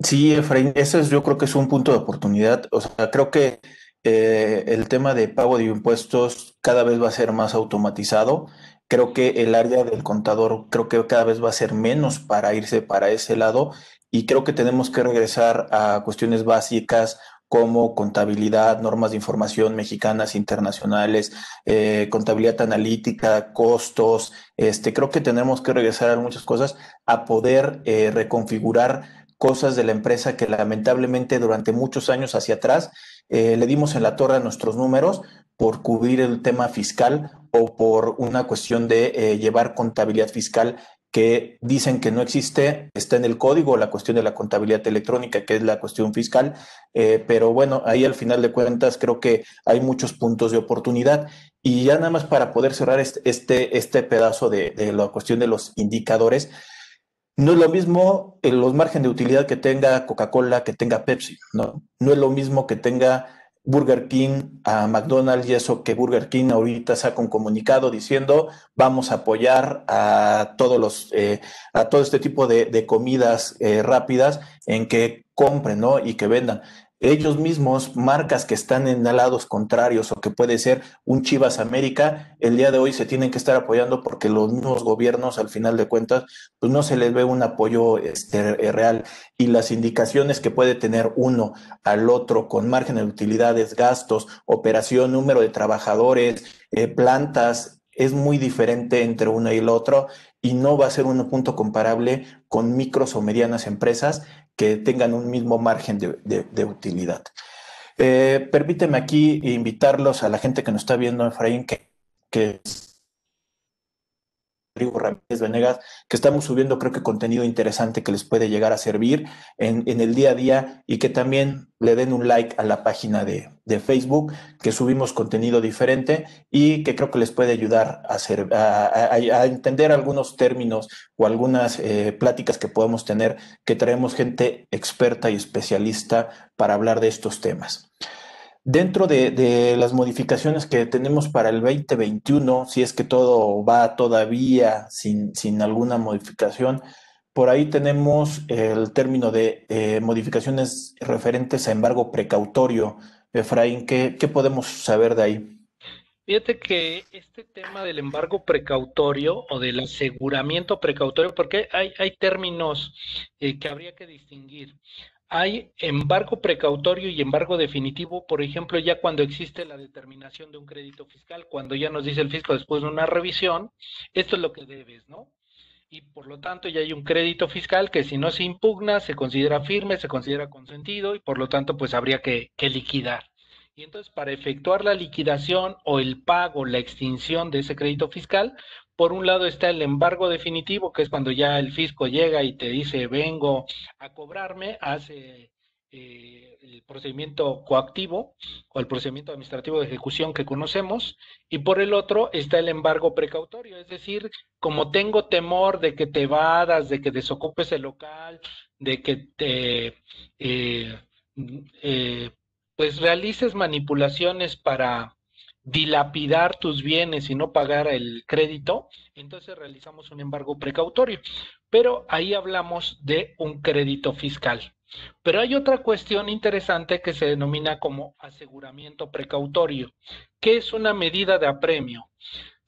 S1: Sí, Efraín, ese es, yo creo que es un punto de oportunidad. O sea, creo que eh, el tema de pago de impuestos cada vez va a ser más automatizado. Creo que el área del contador creo que cada vez va a ser menos para irse para ese lado y creo que tenemos que regresar a cuestiones básicas como contabilidad, normas de información mexicanas, internacionales, eh, contabilidad analítica, costos. Este, creo que tenemos que regresar a muchas cosas a poder eh, reconfigurar cosas de la empresa que lamentablemente durante muchos años hacia atrás eh, le dimos en la torre a nuestros números por cubrir el tema fiscal o por una cuestión de eh, llevar contabilidad fiscal que dicen que no existe, está en el código la cuestión de la contabilidad electrónica, que es la cuestión fiscal, eh, pero bueno, ahí al final de cuentas creo que hay muchos puntos de oportunidad. Y ya nada más para poder cerrar este, este, este pedazo de, de la cuestión de los indicadores, no es lo mismo los márgenes de utilidad que tenga Coca-Cola, que tenga Pepsi, ¿no? No es lo mismo que tenga Burger King a McDonald's y eso que Burger King ahorita saca un comunicado diciendo vamos a apoyar a todos los eh, a todo este tipo de, comidas eh, rápidas en que compren ¿no? y que vendan ellos mismos, marcas que están en lados contrarios o que puede ser un Chivas América, el día de hoy se tienen que estar apoyando porque los mismos gobiernos, al final de cuentas, pues no se les ve un apoyo este, eh, real. Y las indicaciones que puede tener uno al otro con margen de utilidades, gastos, operación, número de trabajadores, eh, plantas, es muy diferente entre uno y el otro y no va a ser un punto comparable con micros o medianas empresas que tengan un mismo margen de, utilidad. Eh, permíteme aquí invitarlos a la gente que nos está viendo, Efraín, que, que Rodrigo Ramírez Venegas, que estamos subiendo creo que contenido interesante que les puede llegar a servir en, el día a día y que también le den un like a la página de, Facebook, que subimos contenido diferente y que creo que les puede ayudar a entender algunos términos o algunas eh, pláticas que podemos tener, que traemos gente experta y especialista para hablar de estos temas. Dentro de, las modificaciones que tenemos para el 2021, si es que todo va todavía sin, sin alguna modificación, por ahí tenemos el término de eh, modificaciones referentes a embargo precautorio. Efraín, ¿qué, ¿qué, podemos saber de ahí?
S2: Fíjate que este tema del embargo precautorio o del aseguramiento precautorio, porque hay, hay términos eh, que habría que distinguir. Hay embargo precautorio y embargo definitivo, por ejemplo, ya cuando existe la determinación de un crédito fiscal, cuando ya nos dice el fisco después de una revisión, esto es lo que debes, ¿no? y por lo tanto ya hay un crédito fiscal que si no se impugna se considera firme, se considera consentido y por lo tanto pues habría que, que liquidar. Y entonces para efectuar la liquidación o el pago, la extinción de ese crédito fiscal, por un lado está el embargo definitivo, que es cuando ya el fisco llega y te dice vengo a cobrarme, hace eh, el procedimiento coactivo o el procedimiento administrativo de ejecución que conocemos, y por el otro está el embargo precautorio, es decir, como tengo temor de que te vadas, de que desocupes el local, de que te eh, eh, pues realices manipulaciones para dilapidar tus bienes y no pagar el crédito, entonces realizamos un embargo precautorio. Pero ahí hablamos de un crédito fiscal. Pero hay otra cuestión interesante que se denomina como aseguramiento precautorio, que es una medida de apremio.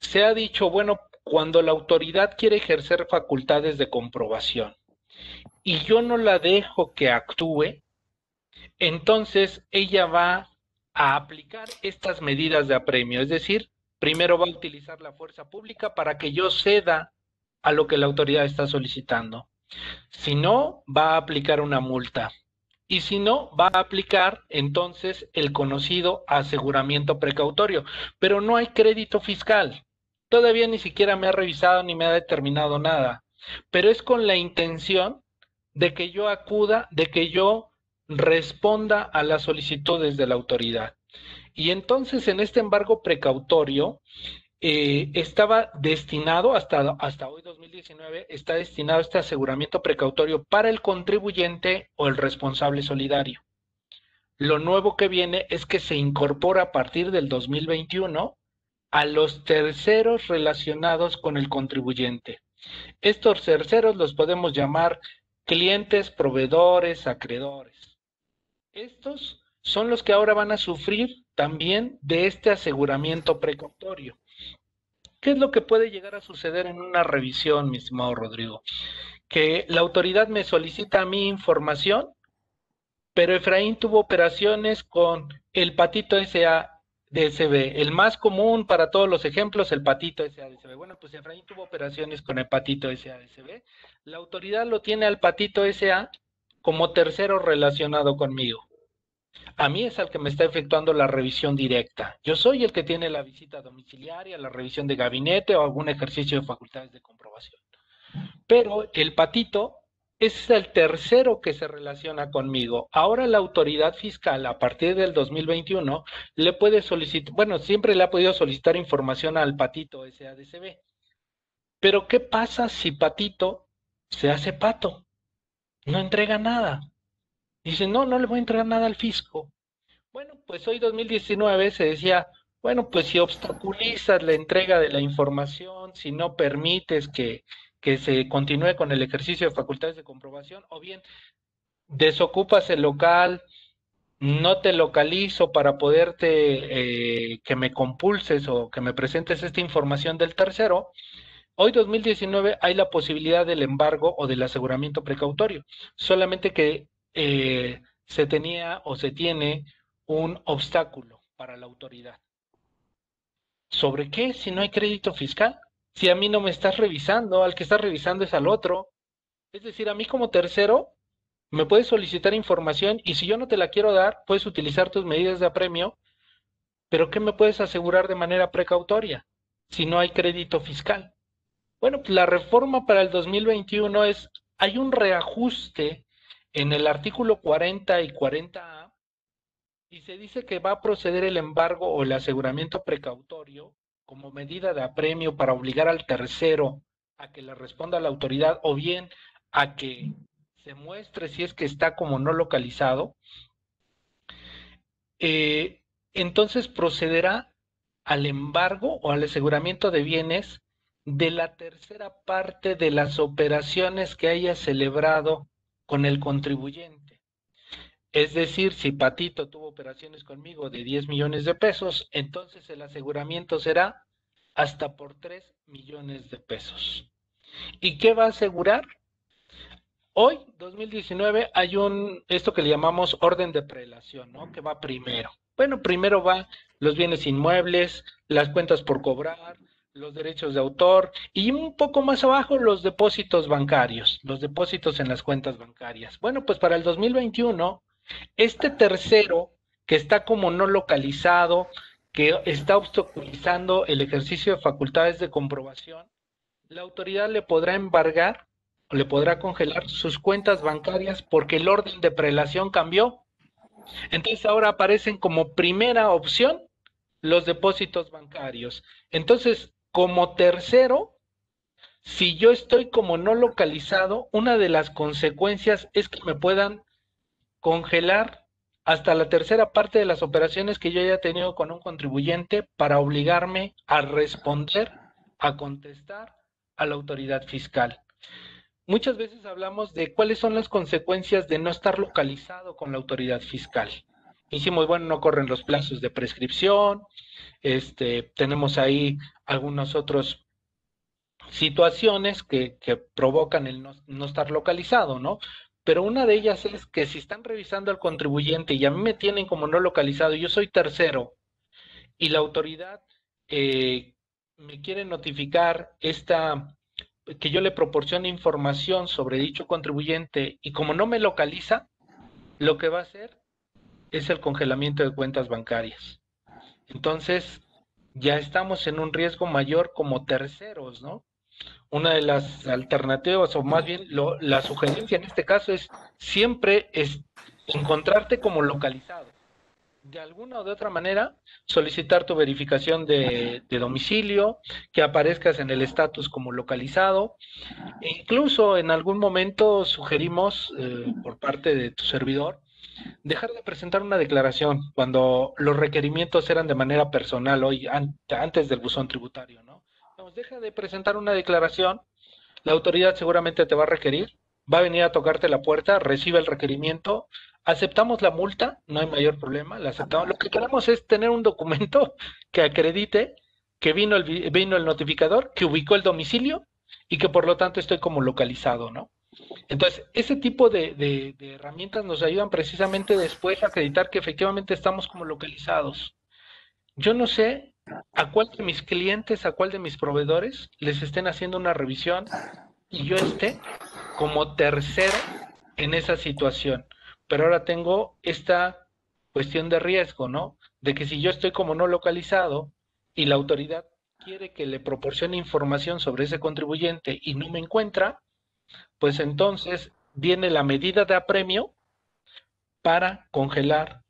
S2: Se ha dicho, bueno, cuando la autoridad quiere ejercer facultades de comprobación y yo no la dejo que actúe, entonces ella va a aplicar estas medidas de apremio, es decir, primero va a utilizar la fuerza pública para que yo ceda a lo que la autoridad está solicitando. Si no, va a aplicar una multa. Y si no, va a aplicar entonces el conocido aseguramiento precautorio. Pero no hay crédito fiscal. Todavía ni siquiera me ha revisado ni me ha determinado nada. Pero es con la intención de que yo acuda, de que yo responda a las solicitudes de la autoridad. Y entonces en este embargo precautorio, eh, estaba destinado hasta, hasta hoy 2019, está destinado este aseguramiento precautorio para el contribuyente o el responsable solidario. Lo nuevo que viene es que se incorpora a partir del 2021 a los terceros relacionados con el contribuyente. Estos terceros los podemos llamar clientes, proveedores, acreedores. Estos son los que ahora van a sufrir también de este aseguramiento precautorio. ¿Qué es lo que puede llegar a suceder en una revisión, mi estimado Rodrigo? Que la autoridad me solicita a mí información, pero Efraín tuvo operaciones con el patito SADSB, el más común para todos los ejemplos, el patito SADSB. Bueno, pues Efraín tuvo operaciones con el patito SADSB. La autoridad lo tiene al patito SA como tercero relacionado conmigo. A mí es el que me está efectuando la revisión directa. Yo soy el que tiene la visita domiciliaria, la revisión de gabinete o algún ejercicio de facultades de comprobación. Pero el patito es el tercero que se relaciona conmigo. Ahora la autoridad fiscal, a partir del 2021, le puede solicitar, bueno, siempre le ha podido solicitar información al patito SADCB. Pero ¿qué pasa si patito se hace pato? No entrega nada. Dice, no, no le voy a entregar nada al fisco. Bueno, pues hoy 2019 se decía, bueno, pues si obstaculizas la entrega de la información, si no permites que, que se continúe con el ejercicio de facultades de comprobación, o bien desocupas el local, no te localizo para poderte eh, que me compulses o que me presentes esta información del tercero, Hoy 2019 hay la posibilidad del embargo o del aseguramiento precautorio, solamente que eh, se tenía o se tiene un obstáculo para la autoridad. ¿Sobre qué? Si no hay crédito fiscal. Si a mí no me estás revisando, al que estás revisando es al otro. Es decir, a mí como tercero me puedes solicitar información y si yo no te la quiero dar, puedes utilizar tus medidas de apremio, pero ¿qué me puedes asegurar de manera precautoria si no hay crédito fiscal? Bueno, pues la reforma para el 2021 es, hay un reajuste en el artículo 40 y 40A y se dice que va a proceder el embargo o el aseguramiento precautorio como medida de apremio para obligar al tercero a que le responda la autoridad o bien a que se muestre si es que está como no localizado, eh, entonces procederá al embargo o al aseguramiento de bienes de la tercera parte de las operaciones que haya celebrado con el contribuyente. Es decir, si Patito tuvo operaciones conmigo de 10 millones de pesos, entonces el aseguramiento será hasta por 3 millones de pesos. ¿Y qué va a asegurar? Hoy, 2019, hay un, esto que le llamamos orden de prelación, ¿no? Que va primero. Bueno, primero va los bienes inmuebles, las cuentas por cobrar, los derechos de autor y un poco más abajo los depósitos bancarios, los depósitos en las cuentas bancarias. Bueno, pues para el 2021, este tercero que está como no localizado, que está obstaculizando el ejercicio de facultades de comprobación, la autoridad le podrá embargar o le podrá congelar sus cuentas bancarias porque el orden de prelación cambió. Entonces ahora aparecen como primera opción los depósitos bancarios. Entonces, como tercero, si yo estoy como no localizado, una de las consecuencias es que me puedan congelar hasta la tercera parte de las operaciones que yo haya tenido con un contribuyente para obligarme a responder, a contestar a la autoridad fiscal. Muchas veces hablamos de cuáles son las consecuencias de no estar localizado con la autoridad fiscal. Hicimos, bueno, no corren los plazos de prescripción, este, tenemos ahí algunas otras situaciones que, provocan el no, no, estar localizado, ¿no? Pero una de ellas es que si están revisando al contribuyente y a mí me tienen como no localizado, yo soy tercero, y la autoridad eh, me quiere notificar esta que yo le proporcione información sobre dicho contribuyente y como no me localiza, lo que va a hacer es el congelamiento de cuentas bancarias. Entonces, ya estamos en un riesgo mayor como terceros, ¿no? Una de las alternativas, o más bien la sugerencia en este caso es siempre es encontrarte como localizado. De alguna o de otra manera, solicitar tu verificación de, domicilio, que aparezcas en el estatus como localizado. E incluso en algún momento sugerimos eh, por parte de tu servidor dejar de presentar una declaración cuando los requerimientos eran de manera personal hoy antes del buzón tributario, ¿no? deja de presentar una declaración, la autoridad seguramente te va a requerir, va a venir a tocarte la puerta, recibe el requerimiento, aceptamos la multa, no hay mayor problema, la aceptamos. Lo que queremos es tener un documento que acredite que vino el, vino el notificador, que ubicó el domicilio y que por lo tanto estoy como localizado, ¿no? Entonces, ese tipo de, herramientas nos ayudan precisamente después a acreditar que efectivamente estamos como localizados. Yo no sé a cuál de mis clientes, a cuál de mis proveedores les estén haciendo una revisión y yo esté como tercero en esa situación. Pero ahora tengo esta cuestión de riesgo, ¿no? De que si yo estoy como no localizado y la autoridad quiere que le proporcione información sobre ese contribuyente y no me encuentra, pues entonces viene la medida de apremio para congelar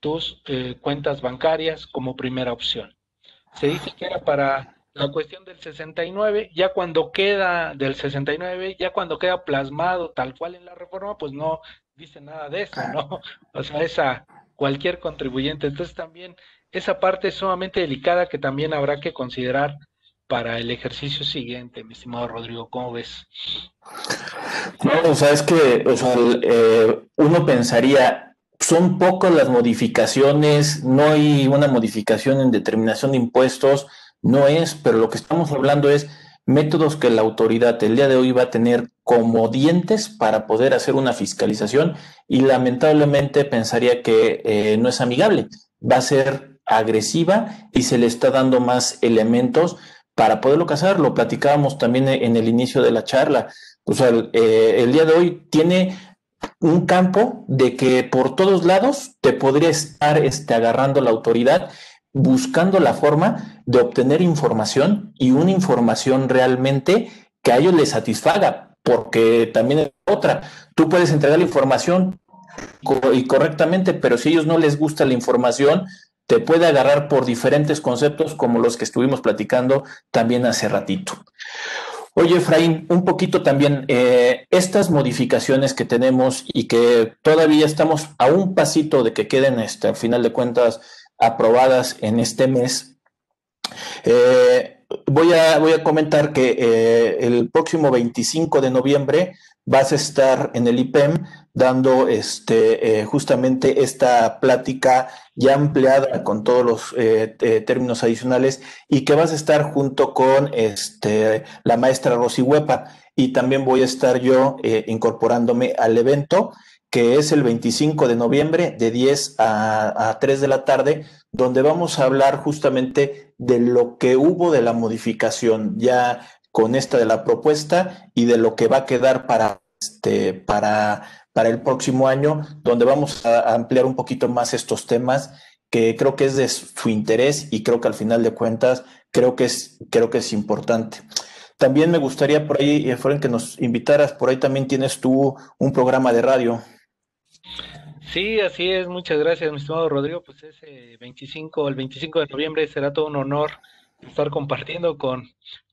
S2: tus eh, cuentas bancarias como primera opción. Se dice que era para la cuestión del 69, ya cuando queda del 69, ya cuando queda plasmado tal cual en la reforma, pues no dice nada de eso, ¿no? O sea, esa cualquier contribuyente. Entonces también esa parte es sumamente delicada que también habrá que considerar para el ejercicio siguiente, mi estimado Rodrigo, ¿cómo ves?
S1: No, o sea, es que o sea, eh, uno pensaría, son pocas las modificaciones, no hay una modificación en determinación de impuestos, no es, pero lo que estamos hablando es métodos que la autoridad el día de hoy va a tener como dientes para poder hacer una fiscalización y lamentablemente pensaría que eh, no es amigable, va a ser agresiva y se le está dando más elementos para poderlo casar. Lo platicábamos también en el inicio de la charla. O sea, eh, el, día de hoy tiene un campo de que por todos lados te podría estar este, agarrando la autoridad, buscando la forma de obtener información y una información realmente que a ellos les satisfaga, porque también es otra. Tú puedes entregar la información y correctamente, pero si a ellos no les gusta la información, te puede agarrar por diferentes conceptos como los que estuvimos platicando también hace ratito. Oye, Efraín, un poquito también, eh, estas modificaciones que tenemos y que todavía estamos a un pasito de que queden, este, al final de cuentas, aprobadas en este mes, eh, voy, a, voy a comentar que eh, el próximo 25 de noviembre vas a estar en el IPEM dando este, eh, justamente esta plática ya ampliada con todos los eh, términos adicionales y que vas a estar junto con este, la maestra Rosy Huepa. Y también voy a estar yo eh, incorporándome al evento que es el 25 de noviembre de 10 a, a 3 de la tarde, donde vamos a hablar justamente de lo que hubo de la modificación. Ya con esta de la propuesta y de lo que va a quedar para, este, para, para el próximo año, donde vamos a ampliar un poquito más estos temas que creo que es de su interés y creo que al final de cuentas creo que es, creo que es importante. También me gustaría por ahí, Efraín, que nos invitaras, por ahí también tienes tú un programa de radio.
S2: Sí, así es, muchas gracias, mi estimado Rodrigo. Pues ese 25, el 25 de noviembre será todo un honor estar compartiendo con,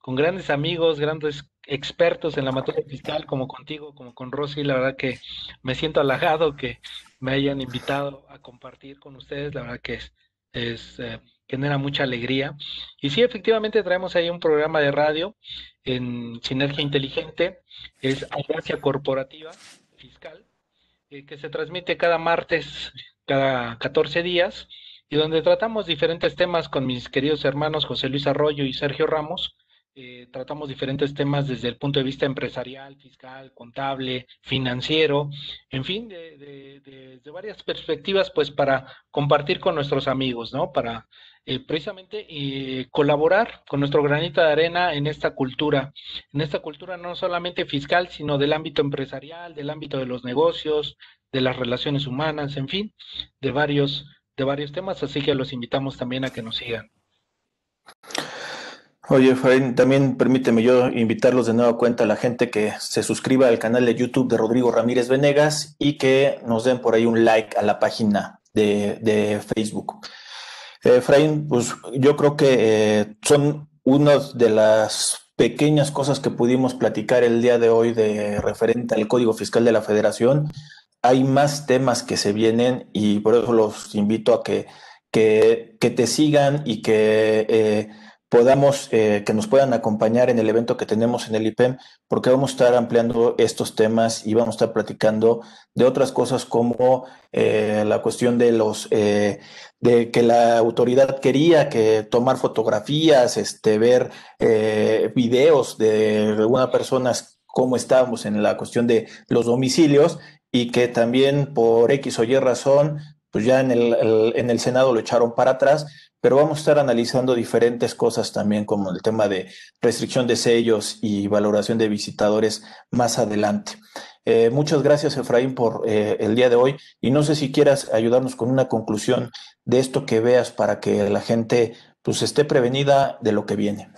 S2: con grandes amigos, grandes expertos en la materia fiscal, como contigo, como con Rosy. La verdad que me siento halagado que me hayan invitado a compartir con ustedes. La verdad que es, eh, genera mucha alegría. Y sí, efectivamente traemos ahí un programa de radio en Sinergia Inteligente, es Agencia Corporativa Fiscal, eh, que se transmite cada martes, cada 14 días y donde tratamos diferentes temas con mis queridos hermanos José Luis Arroyo y Sergio Ramos. Eh, tratamos diferentes temas desde el punto de vista empresarial, fiscal, contable, financiero, en fin, de, de, varias perspectivas, pues para compartir con nuestros amigos, ¿no? Para eh, precisamente eh, colaborar con nuestro granito de arena en esta cultura, en esta cultura no solamente fiscal, sino del ámbito empresarial, del ámbito de los negocios, de las relaciones humanas, en fin, de varios de varios temas, así que los invitamos también a que nos sigan.
S1: Oye, Efraín, también permíteme yo invitarlos de nuevo cuenta a la gente que se suscriba al canal de YouTube de Rodrigo Ramírez Venegas y que nos den por ahí un like a la página de, Facebook. Efraín, pues yo creo que eh, son una de las pequeñas cosas que pudimos platicar el día de hoy de referente al Código Fiscal de la Federación hay más temas que se vienen y por eso los invito a que, que, te sigan y que eh, podamos, eh, que nos puedan acompañar en el evento que tenemos en el IPEM, porque vamos a estar ampliando estos temas y vamos a estar platicando de otras cosas como eh, la cuestión de los de que la autoridad quería que tomar fotografías, este, ver videos de algunas personas cómo estábamos en la cuestión de los domicilios y que también por X o Y razón, pues ya en el, en el Senado lo echaron para atrás, pero vamos a estar analizando diferentes cosas también, como el tema de restricción de sellos y valoración de visitadores más adelante. Eh, muchas gracias, Efraín, por eh, el día de hoy. Y no sé si quieras ayudarnos con una conclusión de esto que veas para que la gente pues esté prevenida de lo que viene.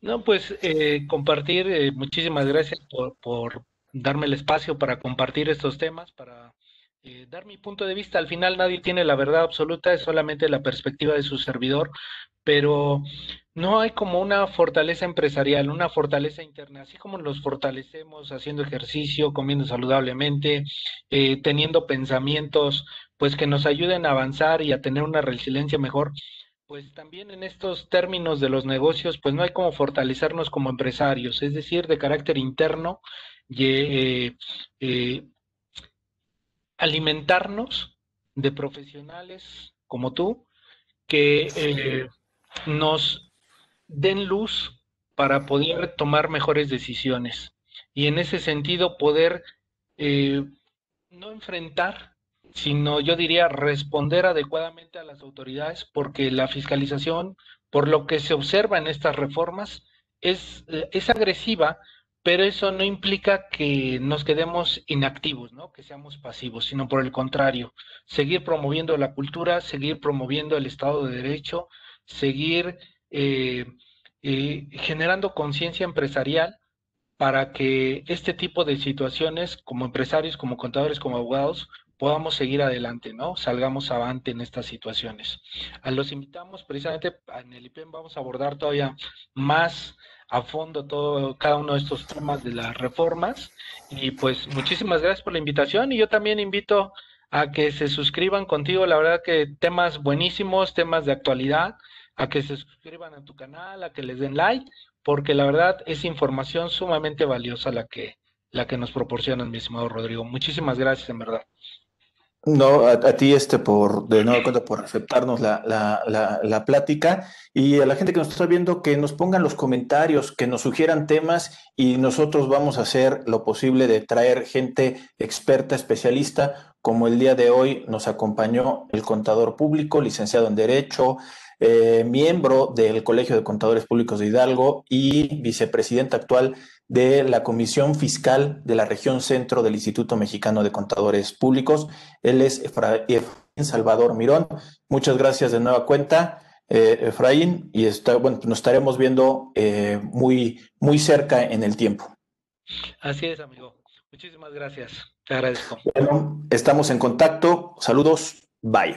S2: No, pues eh, compartir, muchísimas gracias por, por, darme el espacio para compartir estos temas, para eh, dar mi punto de vista. Al final nadie tiene la verdad absoluta, es solamente la perspectiva de su servidor, pero no hay como una fortaleza empresarial, una fortaleza interna, así como nos fortalecemos haciendo ejercicio, comiendo saludablemente, eh, teniendo pensamientos pues que nos ayuden a avanzar y a tener una resiliencia mejor. Pues también en estos términos de los negocios, pues no hay como fortalecernos como empresarios, es decir, de carácter interno, y, eh, alimentarnos de profesionales como tú que eh, nos den luz para poder tomar mejores decisiones. Y en ese sentido poder eh, no enfrentar, sino yo diría responder adecuadamente a las autoridades porque la fiscalización, por lo que se observa en estas reformas, es, es agresiva pero eso no implica que nos quedemos inactivos, ¿no? Que seamos pasivos, sino por el contrario, seguir promoviendo la cultura, seguir promoviendo el Estado de Derecho, seguir eh, eh, generando conciencia empresarial para que este tipo de situaciones, como empresarios, como contadores, como abogados, podamos seguir adelante, ¿no? Salgamos avante en estas situaciones. A los invitamos, precisamente en el IPEM vamos a abordar todavía más a fondo todo cada uno de estos temas de las reformas y pues muchísimas gracias por la invitación y yo también invito a que se suscriban contigo, la verdad que temas buenísimos, temas de actualidad, a que se suscriban a tu canal, a que les den like, porque la verdad es información sumamente valiosa la que la que nos proporcionan, mi estimado Rodrigo. Muchísimas gracias, en verdad.
S1: No, a, ti este por, de nuevo cuenta, por aceptarnos la, la, plática. Y a la gente que nos está viendo que nos pongan los comentarios, que nos sugieran temas y nosotros vamos a hacer lo posible de traer gente experta, especialista, como el día de hoy nos acompañó el contador público, licenciado en Derecho, eh, miembro del Colegio de Contadores Públicos de Hidalgo y vicepresidente actual de la Comisión Fiscal de la Región Centro del Instituto Mexicano de Contadores Públicos. Él es Efraín Salvador Mirón. Muchas gracias de nueva cuenta, eh, Efraín, y está, bueno, nos estaremos viendo eh, muy, muy cerca en el tiempo.
S2: Así es, amigo. Muchísimas gracias. Te agradezco.
S1: Bueno, estamos en contacto. Saludos. Bye.